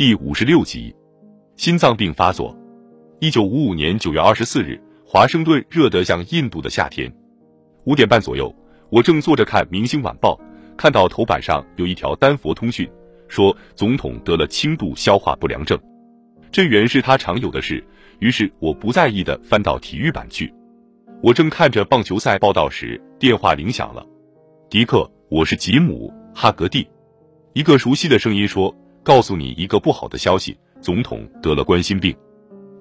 第五十六集，心脏病发作。一九五五年九月二十四日，华盛顿热得像印度的夏天。五点半左右，我正坐着看《明星晚报》，看到头版上有一条丹佛通讯，说总统得了轻度消化不良症。这原是他常有的事，于是我不在意的翻到体育版去。我正看着棒球赛报道时，电话铃响了。迪克，我是吉姆·哈格蒂。一个熟悉的声音说：“告诉你一个不好的消息，总统得了冠心病。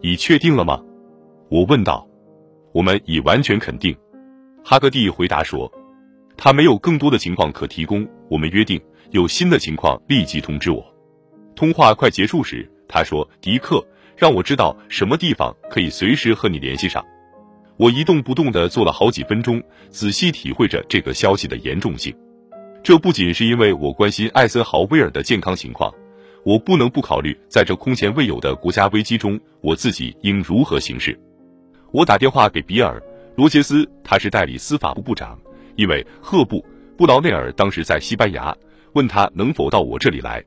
你确定了吗？”我问道。“我们已完全肯定。”哈格蒂回答说。“他没有更多的情况可提供。我们约定有新的情况立即通知我。”通话快结束时，他说：“迪克，让我知道什么地方可以随时和你联系上。”我一动不动地坐了好几分钟，仔细体会着这个消息的严重性。这不仅是因为我关心艾森豪威尔的健康情况，我不能不考虑在这空前未有的国家危机中，我自己应如何行事。我打电话给比尔·罗杰斯，他是代理司法部部长，因为赫布·布劳内尔当时在西班牙，问他能否到我这里来。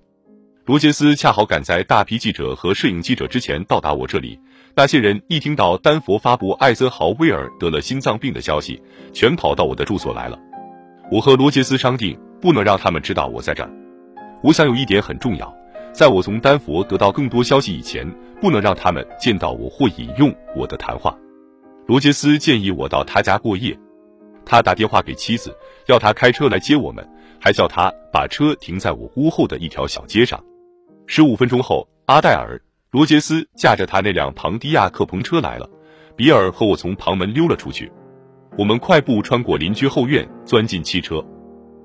罗杰斯恰好赶在大批记者和摄影记者之前到达我这里。那些人一听到丹佛发布艾森豪威尔得了心脏病的消息，全跑到我的住所来了。我和罗杰斯商定，不能让他们知道我在这儿。我想有一点很重要，在我从丹佛得到更多消息以前，不能让他们见到我或引用我的谈话。罗杰斯建议我到他家过夜，他打电话给妻子，要他开车来接我们，还叫他把车停在我屋后的一条小街上。十五分钟后，阿黛尔·罗杰斯驾着他那辆庞迪亚克篷车来了，比尔和我从旁门溜了出去。我们快步穿过邻居后院，钻进汽车。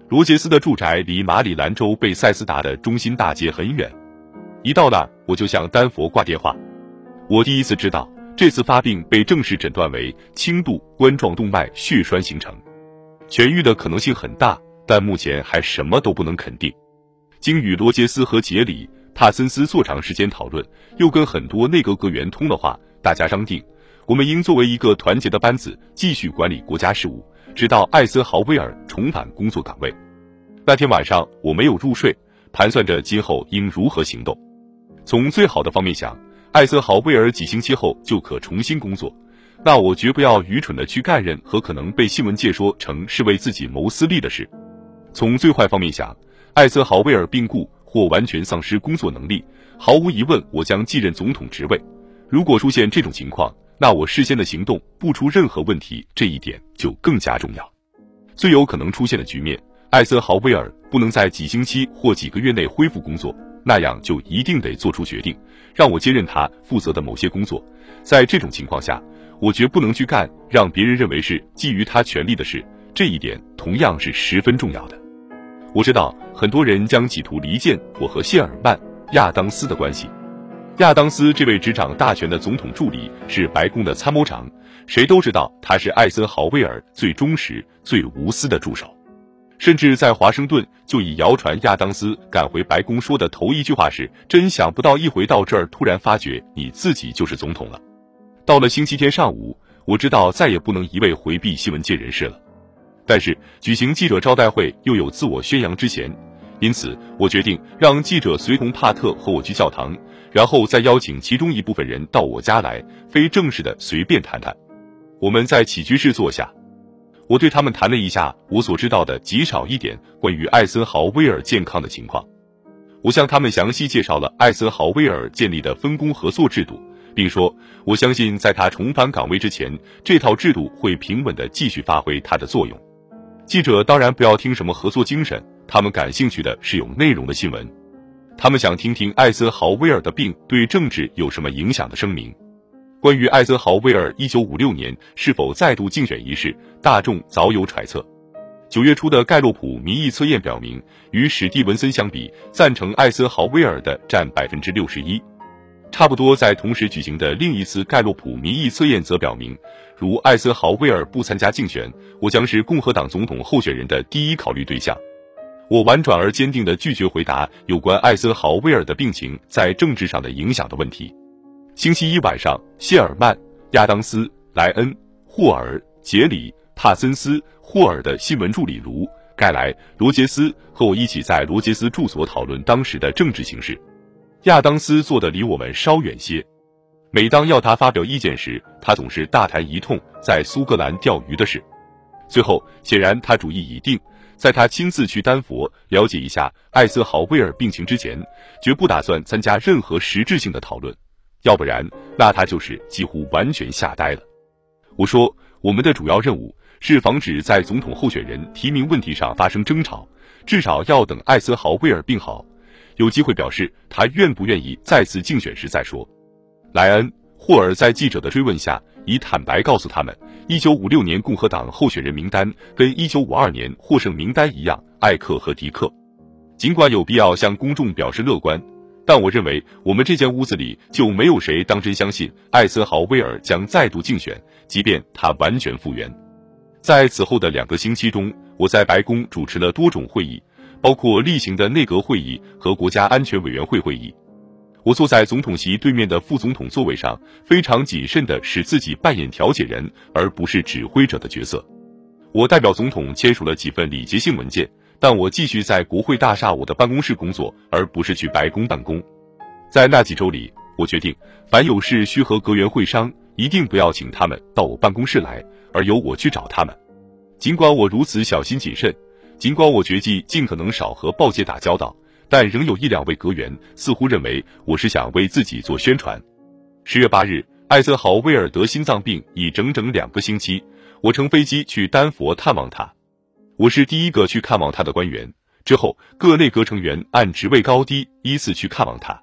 罗杰斯的住宅离马里兰州贝塞斯达的中心大街很远。一到那儿，我就向丹佛挂电话。我第一次知道，这次发病被正式诊断为轻度冠状动脉血栓形成，痊愈的可能性很大，但目前还什么都不能肯定。经与罗杰斯和杰里·帕森斯做长时间讨论，又跟很多内阁阁员通了话，大家商定。我们应作为一个团结的班子，继续管理国家事务，直到艾森豪威尔重返工作岗位。那天晚上我没有入睡，盘算着今后应如何行动。从最好的方面想，艾森豪威尔几星期后就可重新工作，那我绝不要愚蠢的去干任何可能被新闻界说成是为自己谋私利的事。从最坏方面想，艾森豪威尔病故或完全丧失工作能力，毫无疑问，我将继任总统职位。如果出现这种情况，那我事先的行动不出任何问题，这一点就更加重要。最有可能出现的局面，艾森豪威尔不能在几星期或几个月内恢复工作，那样就一定得做出决定，让我接任他负责的某些工作。在这种情况下，我绝不能去干让别人认为是基于他权力的事，这一点同样是十分重要的。我知道很多人将企图离间我和谢尔曼·亚当斯的关系。亚当斯这位执掌大权的总统助理是白宫的参谋长，谁都知道他是艾森豪威尔最忠实、最无私的助手。甚至在华盛顿，就以谣传亚当斯赶回白宫说的头一句话是：“真想不到，一回到这儿，突然发觉你自己就是总统了。”到了星期天上午，我知道再也不能一味回避新闻界人士了。但是举行记者招待会又有自我宣扬之嫌。因此，我决定让记者随同帕特和我去教堂，然后再邀请其中一部分人到我家来，非正式的随便谈谈。我们在起居室坐下，我对他们谈了一下我所知道的极少一点关于艾森豪威尔健康的情况。我向他们详细介绍了艾森豪威尔建立的分工合作制度，并说我相信在他重返岗位之前，这套制度会平稳的继续发挥它的作用。记者当然不要听什么合作精神。他们感兴趣的是有内容的新闻，他们想听听艾森豪威尔的病对政治有什么影响的声明。关于艾森豪威尔一九五六年是否再度竞选一事，大众早有揣测。九月初的盖洛普民意测验表明，与史蒂文森相比，赞成艾森豪威尔的占百分之六十一。差不多在同时举行的另一次盖洛普民意测验则表明，如艾森豪威尔不参加竞选，我将是共和党总统候选人的第一考虑对象。我婉转而坚定地拒绝回答有关艾森豪威尔的病情在政治上的影响的问题。星期一晚上，谢尔曼、亚当斯、莱恩、霍尔、杰里、帕森斯、霍尔的新闻助理卢盖莱、罗杰斯和我一起在罗杰斯住所讨论当时的政治形势。亚当斯坐的离我们稍远些。每当要他发表意见时，他总是大谈一通在苏格兰钓鱼的事。最后，显然他主意已定，在他亲自去丹佛了解一下艾森豪威尔病情之前，绝不打算参加任何实质性的讨论。要不然，那他就是几乎完全吓呆了。我说，我们的主要任务是防止在总统候选人提名问题上发生争吵，至少要等艾森豪威尔病好，有机会表示他愿不愿意再次竞选时再说。莱恩·霍尔在记者的追问下，以坦白告诉他们，一九五六年共和党候选人名单跟一九五二年获胜名单一样，艾克和迪克。尽管有必要向公众表示乐观。但我认为，我们这间屋子里就没有谁当真相信艾森豪威尔将再度竞选，即便他完全复原。在此后的两个星期中，我在白宫主持了多种会议，包括例行的内阁会议和国家安全委员会会议。我坐在总统席对面的副总统座位上，非常谨慎地使自己扮演调解人而不是指挥者的角色。我代表总统签署了几份礼节性文件。但我继续在国会大厦我的办公室工作，而不是去白宫办公。在那几周里，我决定，凡有事需和阁员会商，一定不要请他们到我办公室来，而由我去找他们。尽管我如此小心谨慎，尽管我决计尽可能少和报界打交道，但仍有一两位阁员似乎认为我是想为自己做宣传。十月八日，艾森豪威尔得心脏病已整整两个星期，我乘飞机去丹佛探望他。我是第一个去看望他的官员，之后各内阁成员按职位高低依次去看望他。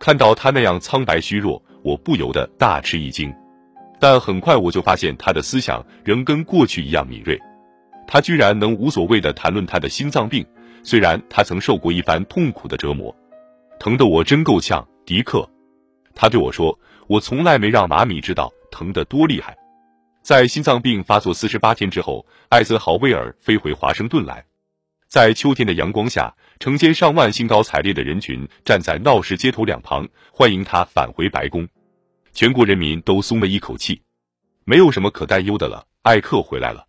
看到他那样苍白虚弱，我不由得大吃一惊。但很快我就发现他的思想仍跟过去一样敏锐。他居然能无所谓的谈论他的心脏病，虽然他曾受过一番痛苦的折磨，疼得我真够呛。迪克，他对我说：“我从来没让马米知道疼得多厉害。”在心脏病发作四十八天之后，艾森豪威尔飞回华盛顿来。在秋天的阳光下，成千上万兴高采烈的人群站在闹市街头两旁，欢迎他返回白宫。全国人民都松了一口气，没有什么可担忧的了。艾克回来了。